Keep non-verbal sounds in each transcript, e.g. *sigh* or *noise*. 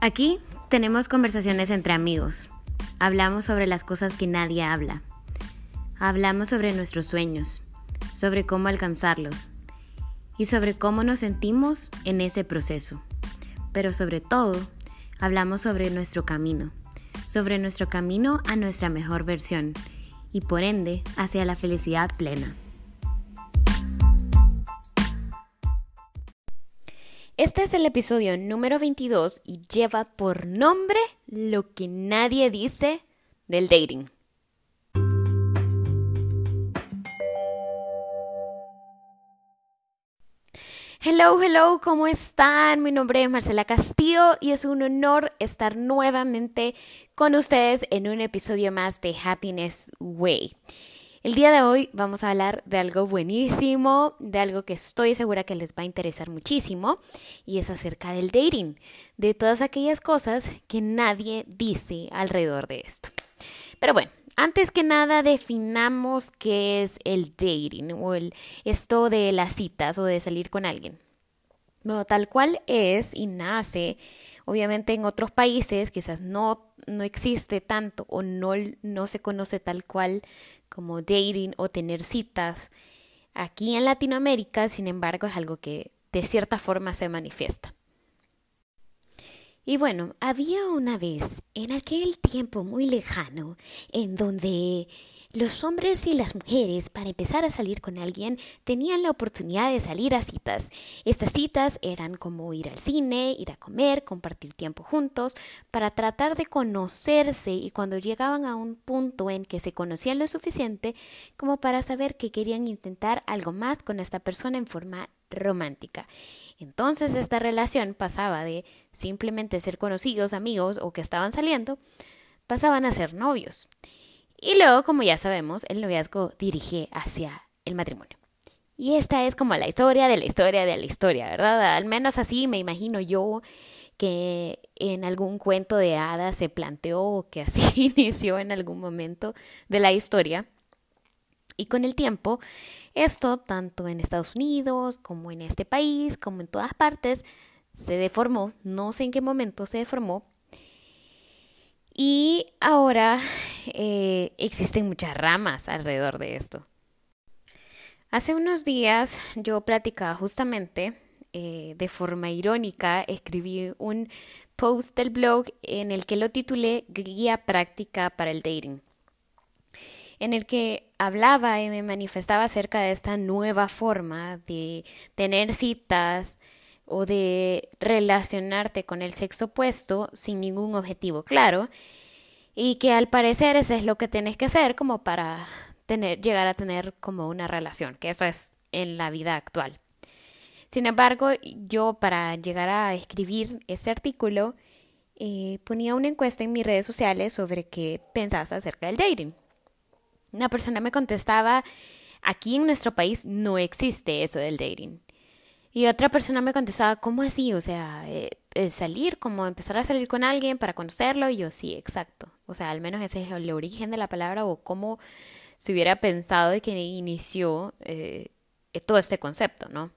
Aquí tenemos conversaciones entre amigos. Hablamos sobre las cosas que nadie habla. Hablamos sobre nuestros sueños, sobre cómo alcanzarlos y sobre cómo nos sentimos en ese proceso. Pero sobre todo, hablamos sobre nuestro camino, sobre nuestro camino a nuestra mejor versión y por ende hacia la felicidad plena. Este es el episodio número 22 y lleva por nombre lo que nadie dice del dating. Hello, hello, ¿cómo están? Mi nombre es Marcela Castillo y es un honor estar nuevamente con ustedes en un episodio más de Happiness Way. El día de hoy vamos a hablar de algo buenísimo, de algo que estoy segura que les va a interesar muchísimo, y es acerca del dating, de todas aquellas cosas que nadie dice alrededor de esto. Pero bueno, antes que nada definamos qué es el dating o el, esto de las citas o de salir con alguien. Bueno, tal cual es y nace, obviamente en otros países quizás no, no existe tanto o no, no se conoce tal cual como dating o tener citas. Aquí en Latinoamérica, sin embargo, es algo que de cierta forma se manifiesta. Y bueno, había una vez, en aquel tiempo muy lejano, en donde los hombres y las mujeres, para empezar a salir con alguien, tenían la oportunidad de salir a citas. Estas citas eran como ir al cine, ir a comer, compartir tiempo juntos, para tratar de conocerse y cuando llegaban a un punto en que se conocían lo suficiente como para saber que querían intentar algo más con esta persona en forma romántica. Entonces esta relación pasaba de simplemente ser conocidos, amigos o que estaban saliendo, pasaban a ser novios. Y luego, como ya sabemos, el noviazgo dirige hacia el matrimonio. Y esta es como la historia de la historia de la historia, ¿verdad? Al menos así me imagino yo que en algún cuento de hadas se planteó o que así *laughs* inició en algún momento de la historia. Y con el tiempo, esto, tanto en Estados Unidos como en este país, como en todas partes, se deformó, no sé en qué momento se deformó, y ahora eh, existen muchas ramas alrededor de esto. Hace unos días yo platicaba justamente eh, de forma irónica, escribí un post del blog en el que lo titulé Guía práctica para el dating, en el que hablaba y me manifestaba acerca de esta nueva forma de tener citas o de relacionarte con el sexo opuesto sin ningún objetivo claro y que al parecer ese es lo que tienes que hacer como para tener, llegar a tener como una relación, que eso es en la vida actual. Sin embargo, yo para llegar a escribir ese artículo eh, ponía una encuesta en mis redes sociales sobre qué pensabas acerca del dating. Una persona me contestaba, aquí en nuestro país no existe eso del dating. Y otra persona me contestaba, ¿cómo así? O sea, eh, eh, salir, como empezar a salir con alguien para conocerlo. Y yo, sí, exacto. O sea, al menos ese es el origen de la palabra o cómo se hubiera pensado de que inició eh, todo este concepto, ¿no?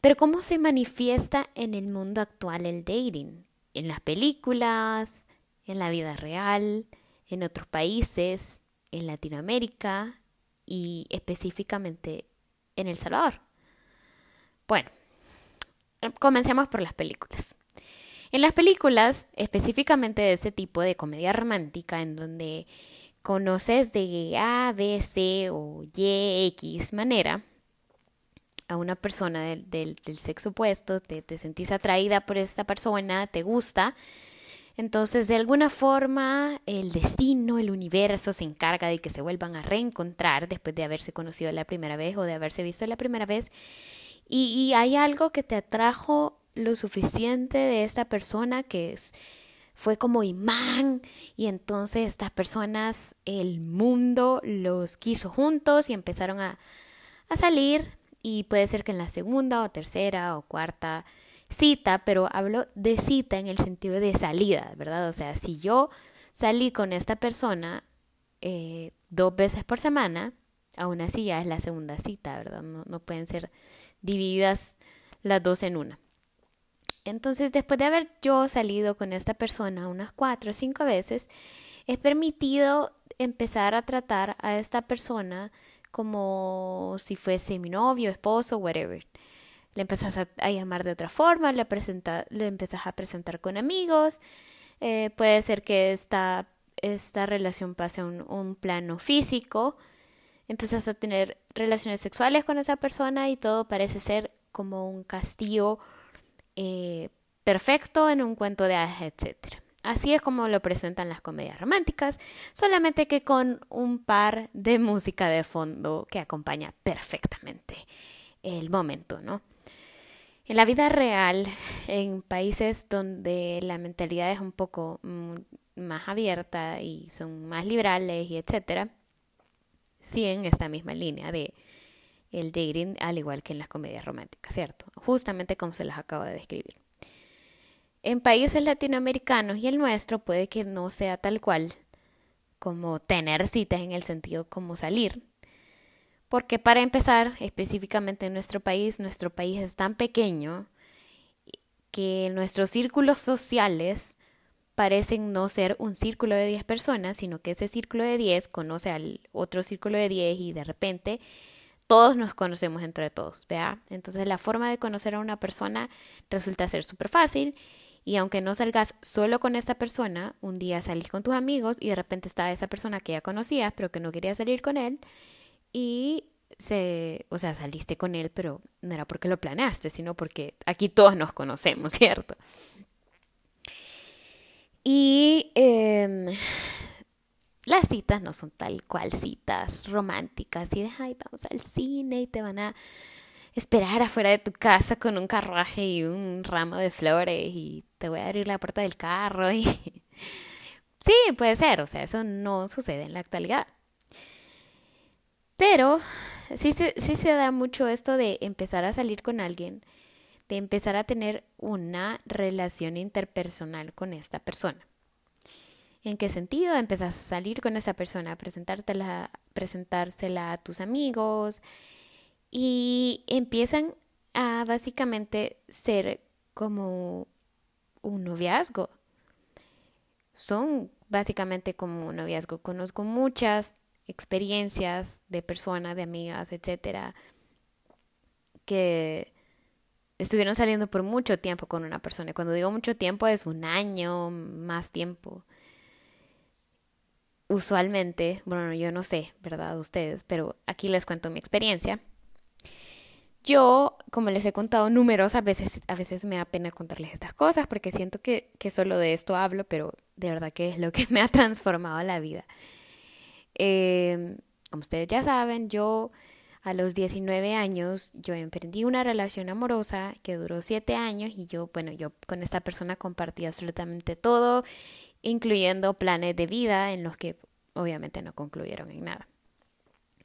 Pero ¿cómo se manifiesta en el mundo actual el dating? En las películas, en la vida real, en otros países, en Latinoamérica y específicamente en El Salvador. Bueno, comencemos por las películas. En las películas, específicamente de ese tipo de comedia romántica, en donde conoces de A, B, C o Y, X manera a una persona del, sexo opuesto, te, te sentís atraída por esa persona, te gusta, entonces, de alguna forma, el destino, el universo se encarga de que se vuelvan a reencontrar después de haberse conocido la primera vez o de haberse visto la primera vez y, hay algo que te atrajo lo suficiente de esta persona que es, fue como imán y entonces estas personas, el mundo los quiso juntos y empezaron a, a salir y puede ser que en la segunda o tercera o cuarta cita, pero hablo de cita en el sentido de salida, ¿verdad? O sea, si yo salí con esta persona eh, dos veces por semana, aún así ya es la segunda cita, ¿verdad? No, no pueden ser divididas las dos en una. Entonces, después de haber yo salido con esta persona unas cuatro o cinco veces, es permitido empezar a tratar a esta persona como si fuese mi novio, esposo, whatever. Le empezás a, llamar de otra forma, le, presenta, le empezás a presentar con amigos. Eh, puede ser que esta, esta relación pase a un plano físico. Empezás a tener relaciones sexuales con esa persona y todo parece ser como un castillo eh, perfecto en un cuento de hadas, etc. Así es como lo presentan las comedias románticas, solamente que con un par de música de fondo que acompaña perfectamente el momento, ¿no? En la vida real, en países donde la mentalidad es un poco mm, más abierta y son más liberales y etcétera, siguen esta misma línea de el dating al igual que en las comedias románticas, ¿cierto? Justamente como se las acabo de describir. En países latinoamericanos y el nuestro puede que no sea tal cual como tener citas en el sentido como salir. Porque para empezar, específicamente en nuestro país, nuestro país es tan pequeño que nuestros círculos sociales parecen no ser un círculo de 10 personas, sino que ese círculo de 10 conoce al otro círculo de 10 y de repente todos nos conocemos entre todos, ¿vea? Entonces la forma de conocer a una persona resulta ser súper fácil y aunque no salgas solo con esa persona, un día salís con tus amigos y de repente está esa persona que ya conocías pero que no quería salir con él y se, o sea, saliste con él, pero no era porque lo planeaste, sino porque aquí todos nos conocemos, *laughs* ¿cierto? Y eh, *sighs* las citas no son tal cual citas románticas y de, ay, vamos al cine y te van a esperar afuera de tu casa con un carruaje y un ramo de flores y te voy a abrir la puerta del carro *laughs* y... sí, puede ser, o sea, eso no sucede en la actualidad. Pero sí, sí se da mucho esto de empezar a salir con alguien, empezar a tener una relación interpersonal con esta persona. ¿En qué sentido? Empezás a salir con esa persona, presentártela, presentársela a tus amigos y empiezan a básicamente ser como un noviazgo. Son básicamente como un noviazgo. Conozco muchas experiencias de personas, de amigas, etcétera, que estuvieron saliendo por mucho tiempo con una persona. Y cuando digo mucho tiempo es un año, más tiempo usualmente, bueno, yo no sé, ¿verdad? Ustedes, pero aquí les cuento mi experiencia. Yo, como les he contado numerosas veces, a veces me da pena contarles estas cosas porque siento que, que solo de esto hablo, pero de verdad que es lo que me ha *laughs* transformado la vida. Eh, como ustedes ya saben, yo a los 19 años yo emprendí una relación amorosa que duró 7 años y yo, bueno, yo con esta persona compartí absolutamente todo incluyendo planes de vida en los que obviamente no concluyeron en nada.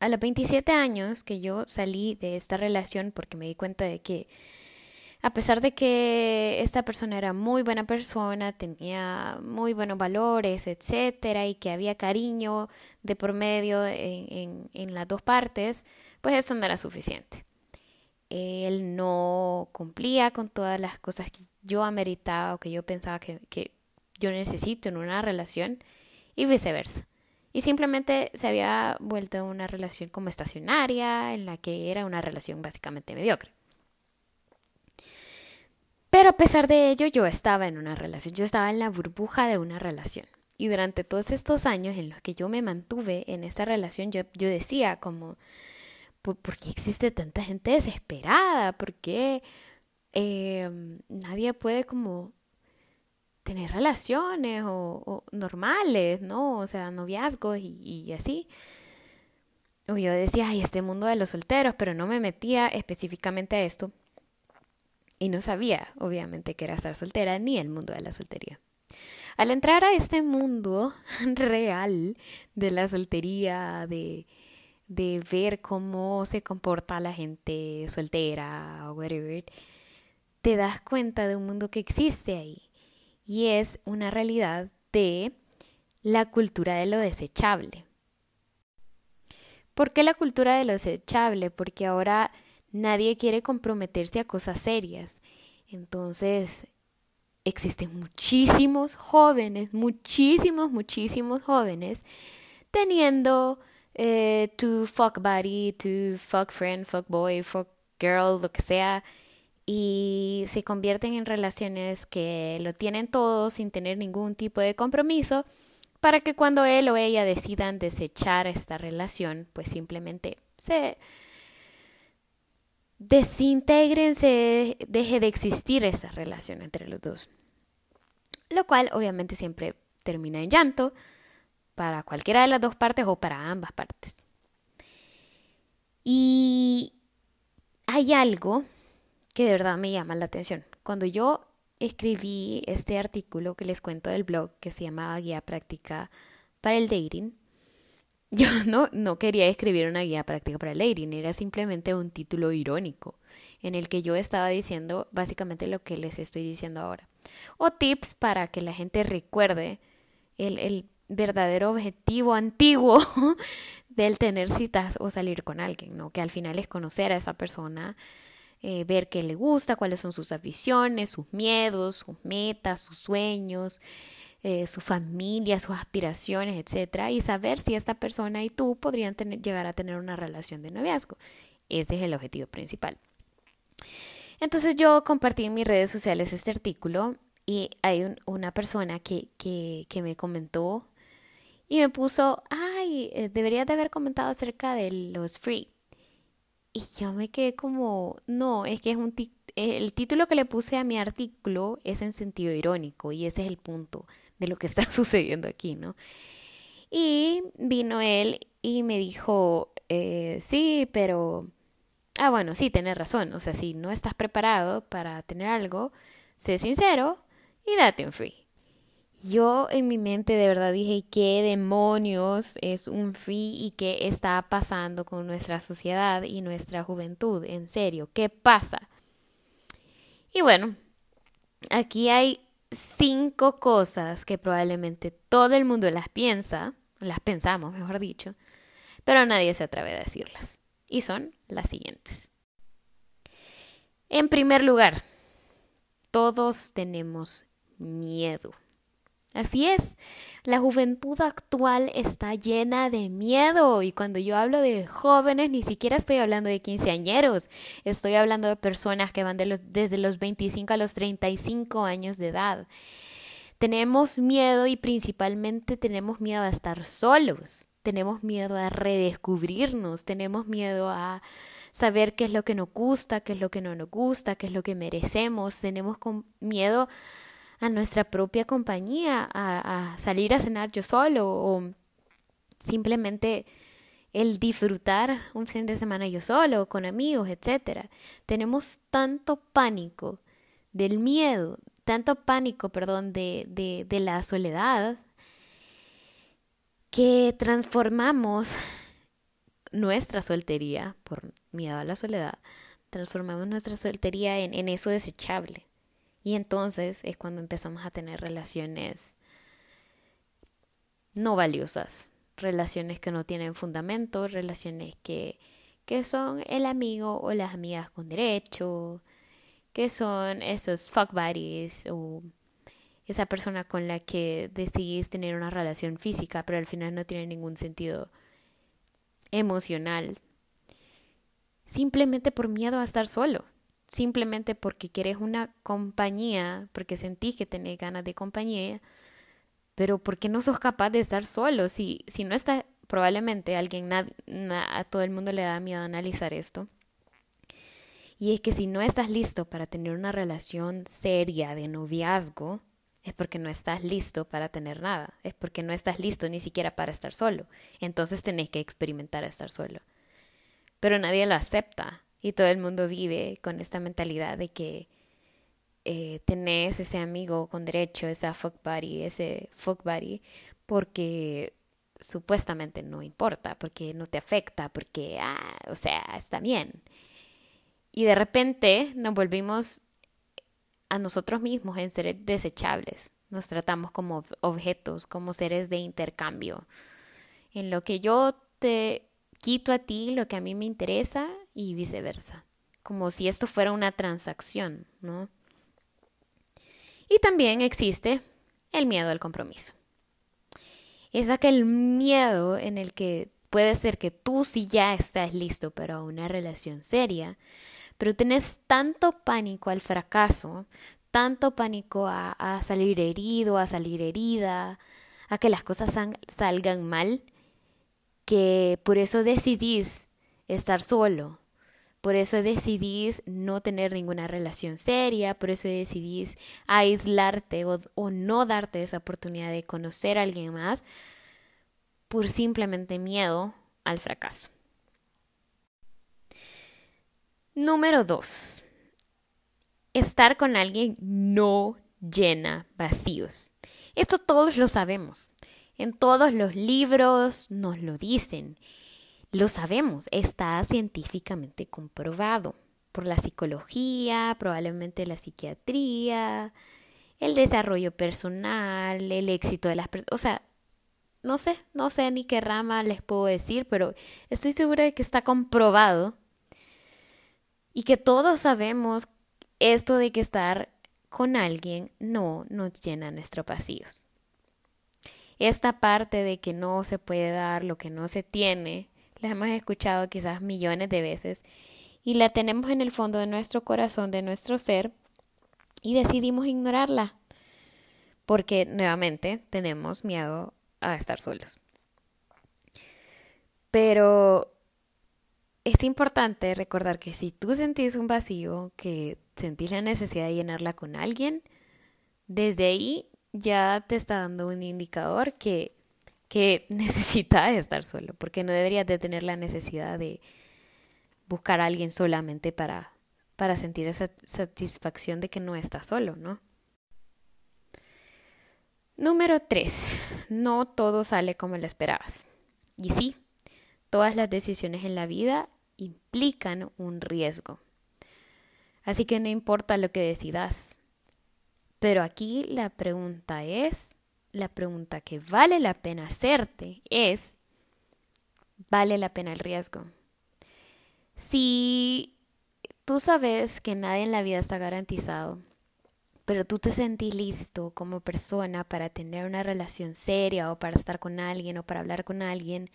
A los 27 años que yo salí de esta relación porque me di cuenta de que a pesar de que esta persona era muy buena persona, tenía muy buenos valores, etcétera, y que había cariño de por medio en, en, las dos partes, pues eso no era suficiente. Él no cumplía con todas las cosas que yo ameritaba o que yo pensaba que, que yo necesito en una relación y viceversa. Y simplemente se había vuelto una relación como estacionaria, en la que era una relación básicamente mediocre. Pero a pesar de ello, yo estaba en una relación, yo estaba en la burbuja de una relación. Y durante todos estos años en los que yo me mantuve en esa relación, yo, yo decía como, ¿por, qué existe tanta gente desesperada? ¿Por qué eh, nadie puede como tener relaciones o, normales, ¿no? O sea, noviazgos y, así. Yo decía, ay, este mundo de los solteros, pero no me metía específicamente a esto. Y no sabía, obviamente, que era estar soltera ni el mundo de la soltería. Al entrar a este mundo *laughs* real de la soltería, de, de ver cómo se comporta la gente soltera o whatever, te das cuenta de un mundo que existe ahí y es una realidad de la cultura de lo desechable. ¿Por qué la cultura de lo desechable? Porque ahora nadie quiere comprometerse a cosas serias. Entonces, existen muchísimos jóvenes, muchísimos, muchísimos jóvenes teniendo eh, fuck buddy, tu fuck friend, fuck boy, fuck girl, lo que sea, y se convierten en relaciones que lo tienen todo sin tener ningún tipo de compromiso para que cuando él o ella decidan desechar esta relación, pues simplemente se desintegren, se deje de existir esa relación entre los dos. Lo cual obviamente siempre termina en llanto para cualquiera de las dos partes o para ambas partes. Y hay algo que de verdad me llama la atención. Cuando yo escribí este artículo que les cuento del blog que se llamaba Guía Práctica para el Dating, *laughs* yo no, no quería escribir una guía práctica para el dating, era simplemente un título irónico en el que yo estaba diciendo básicamente lo que les estoy diciendo ahora. O tips para que la gente recuerde el, el verdadero objetivo antiguo *laughs* del tener citas o salir con alguien, ¿no? Que al final es conocer a esa persona, eh, ver qué le gusta, cuáles son sus aficiones, sus miedos, sus metas, sus sueños, eh, su familia, sus aspiraciones, etcétera, y saber si esta persona y tú podrían llegar a tener una relación de noviazgo. Ese es el objetivo principal. Entonces yo compartí en mis redes sociales este artículo y hay una persona que me comentó y me puso, ay, eh, deberías de haber comentado acerca de los free. Y yo me quedé como, no, es que es un el título que le puse a mi artículo es en sentido irónico y ese es el punto de lo que *laughs* está sucediendo aquí, ¿no? Y vino él y me dijo, eh, sí, pero, ah, bueno, sí, tienes razón, o sea, si no estás preparado para tener algo, sé sincero y date un free. Yo en mi mente de verdad dije, ¿qué demonios es un free y qué está pasando con nuestra sociedad y nuestra juventud? En serio, ¿qué pasa? Y bueno, aquí hay cinco cosas que probablemente todo el mundo las piensa, las pensamos, mejor dicho, pero nadie se atreve a decirlas. Y son las siguientes. En primer lugar, todos tenemos miedo. Así es, la juventud actual está llena de miedo y cuando yo hablo de jóvenes ni siquiera estoy hablando de quinceañeros, estoy hablando de personas que van de los, desde los 25 a los 35 años de edad. Tenemos miedo y principalmente tenemos miedo a estar solos, tenemos miedo a redescubrirnos, tenemos miedo a saber qué es lo que nos gusta, qué es lo que no nos gusta, qué es lo que merecemos, tenemos miedo a nuestra propia compañía, a, salir a cenar yo solo o simplemente el disfrutar un fin de semana yo solo, con amigos, etcétera. Tenemos tanto pánico del miedo, tanto pánico, perdón, de, de, de la soledad, que transformamos nuestra soltería, por miedo a la soledad, transformamos nuestra soltería en eso desechable. Y entonces es cuando empezamos a tener relaciones no valiosas, relaciones que no tienen fundamento, relaciones que, que son el amigo o las amigas con derecho, que son esos fuck buddies o esa persona con la que decidís tener una relación física, pero al final no tiene ningún sentido emocional, simplemente por miedo a estar solo simplemente porque quieres una compañía, porque sentís que tenés ganas de compañía, pero porque no sos capaz de estar solo. Si, si no está, probablemente alguien, a todo el mundo le da miedo analizar esto. Y es que si no estás listo para tener una relación seria de noviazgo, es porque no estás listo para tener nada, es porque no estás listo ni siquiera para estar solo. Entonces tenés que experimentar estar solo. Pero nadie lo acepta. Y todo el mundo vive con esta mentalidad de que eh, tenés ese amigo con derecho, esa fuck buddy, ese fuck buddy, porque supuestamente no importa, porque no te afecta, porque, ah, o sea, está bien. Y de repente nos volvimos a nosotros mismos en seres desechables. Nos tratamos como objetos, como seres de intercambio. En lo que yo te quito a ti lo que a mí me interesa y viceversa, como si esto fuera una transacción, ¿no? Y también existe el miedo al compromiso. Es aquel miedo en el que puede ser que tú sí ya estás listo para una relación seria, pero tienes tanto pánico al fracaso, tanto pánico a, a salir herido, a salir herida, a que las cosas salgan mal, que por eso decidís estar solo, por eso decidís no tener ninguna relación seria, por eso decidís aislarte o, no darte esa oportunidad de conocer a alguien más por simplemente miedo al fracaso. Número dos. Estar con alguien no llena vacíos. Esto todos lo sabemos. En todos los libros nos lo dicen. Lo sabemos, está científicamente comprobado por la psicología, probablemente la psiquiatría, el desarrollo personal, el éxito de las personas. O sea, no sé, no sé ni qué rama les puedo decir, pero estoy segura de que está comprobado y que todos sabemos esto de que estar con alguien no nos llena nuestros vacíos. Esta parte de que no se puede dar lo que no se tiene la hemos escuchado quizás millones de veces y la tenemos en el fondo de nuestro corazón, de nuestro ser, y decidimos ignorarla porque nuevamente tenemos miedo a estar solos. Pero es importante recordar que si tú sentís un vacío, que sentís la necesidad de llenarla con alguien, desde ahí ya te está dando un indicador que que *laughs* necesita estar solo, porque no deberías de tener la necesidad de buscar a alguien solamente para, para sentir esa satisfacción de que no estás solo, ¿no? Número 3. No todo sale como lo esperabas. Y sí, todas las decisiones en la vida implican un riesgo. Así que no importa lo que decidas. Pero aquí la pregunta es, la pregunta que vale la pena hacerte es, ¿vale la pena el riesgo? Si tú sabes que nadie en la vida está garantizado, pero tú te sentís listo como persona para tener una relación seria o para estar con alguien o para hablar con alguien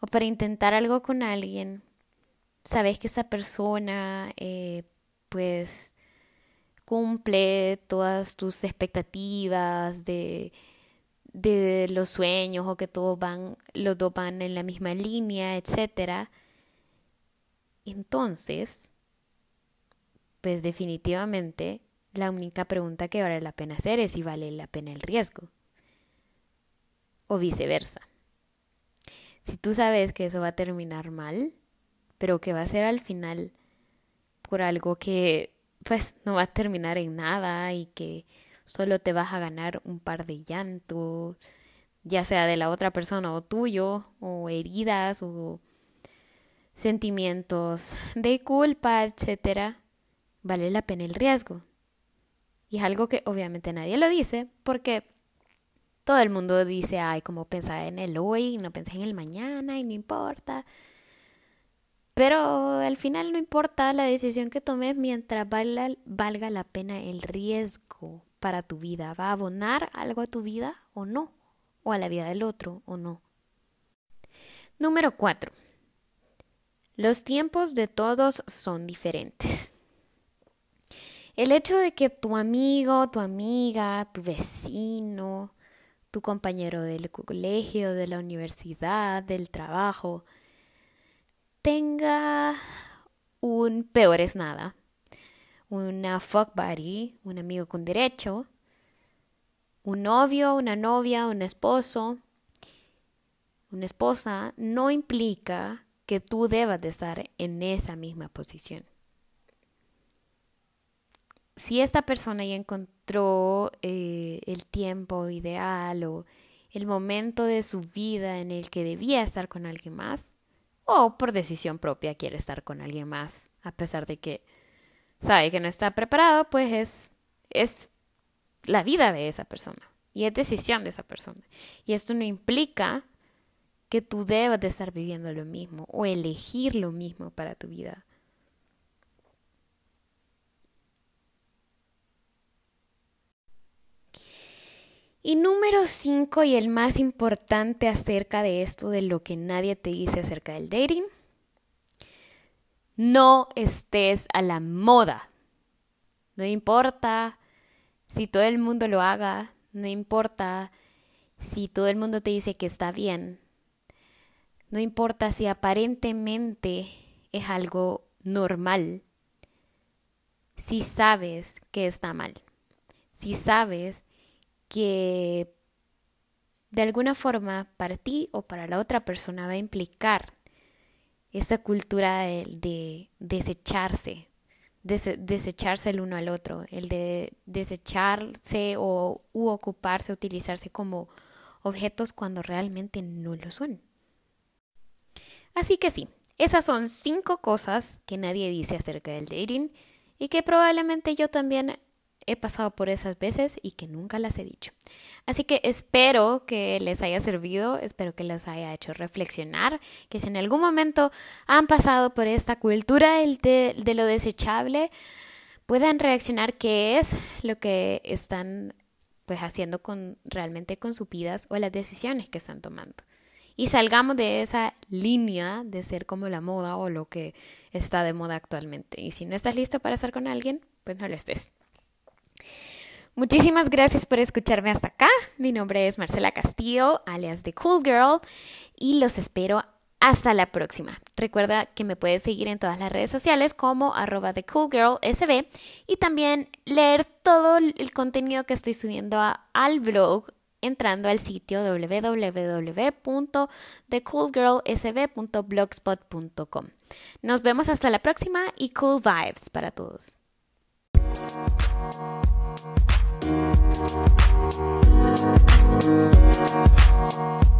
o para intentar algo con alguien, sabes que esa persona eh, pues cumple todas tus expectativas de, de los sueños o que todos van, los dos van en la misma línea, etcétera, entonces, pues definitivamente la única pregunta que vale la pena hacer es si vale la pena el riesgo. O viceversa. Si tú sabes que eso va a terminar mal, pero que va a ser al final por algo que pues no va a terminar en nada y que solo te vas a ganar un par de llantos, ya sea de la otra persona o tuyo, o heridas o sentimientos de culpa, etcétera, vale la pena el riesgo. Y es algo que obviamente nadie lo dice porque todo el mundo dice, ay, como pensar en el hoy, no pensé en el mañana y no importa. Pero al final no importa la decisión que tomes mientras valga, valga la pena el riesgo para tu vida. ¿Va a abonar algo a tu vida o no? ¿O a la vida del otro o no? Número 4. Los tiempos de todos son diferentes. El hecho de que tu amigo, tu amiga, tu vecino, tu compañero del colegio, de la universidad, del trabajo, tenga un peor es nada, una fuck buddy, un amigo con derecho, un novio, una novia, un esposo, una esposa, no implica que tú debas de estar en esa misma posición. Si esta persona ya encontró eh, el tiempo ideal o el momento de su vida en el que debía estar con alguien más, o por decisión propia quiere estar con alguien más, a pesar de que sabe que no está preparado, pues es, es la vida de esa persona y es decisión de esa persona. Y esto no implica que tú debas de estar viviendo lo mismo o elegir lo mismo para tu vida. Y número cinco y el más importante acerca de esto, de lo que nadie te dice acerca del dating, no estés a la moda. No importa si todo el mundo lo haga, no importa si todo el mundo te dice que está bien, no importa si aparentemente es algo normal, si sabes que está mal, si sabes que de alguna forma para ti o para la otra persona va a implicar esa cultura de, desecharse, desecharse el uno al otro, el de desecharse o ocuparse, utilizarse como objetos cuando realmente no lo son. Así que sí, esas son cinco cosas que nadie dice acerca del dating y que probablemente yo también he pasado por esas veces y que nunca las he dicho. Así que espero que les haya servido, espero que les haya hecho reflexionar, que si en algún momento han pasado por esta cultura de, lo desechable, puedan reaccionar qué es lo que están pues haciendo realmente con sus vidas o las decisiones que están tomando. Y salgamos de esa línea de ser como la moda o lo que está de moda actualmente. Y si no estás listo para estar con alguien, pues no lo estés. Muchísimas gracias por escucharme hasta acá. Mi nombre es Marcela Castillo, alias The Cool Girl, y los espero hasta la próxima. Recuerda que me puedes seguir en todas las redes sociales como arroba The Cool Girl SB y también leer todo el contenido que estoy subiendo al blog entrando al sitio www.thecoolgirlsb.blogspot.com. Nos vemos hasta la próxima y cool vibes para todos. We'll be right.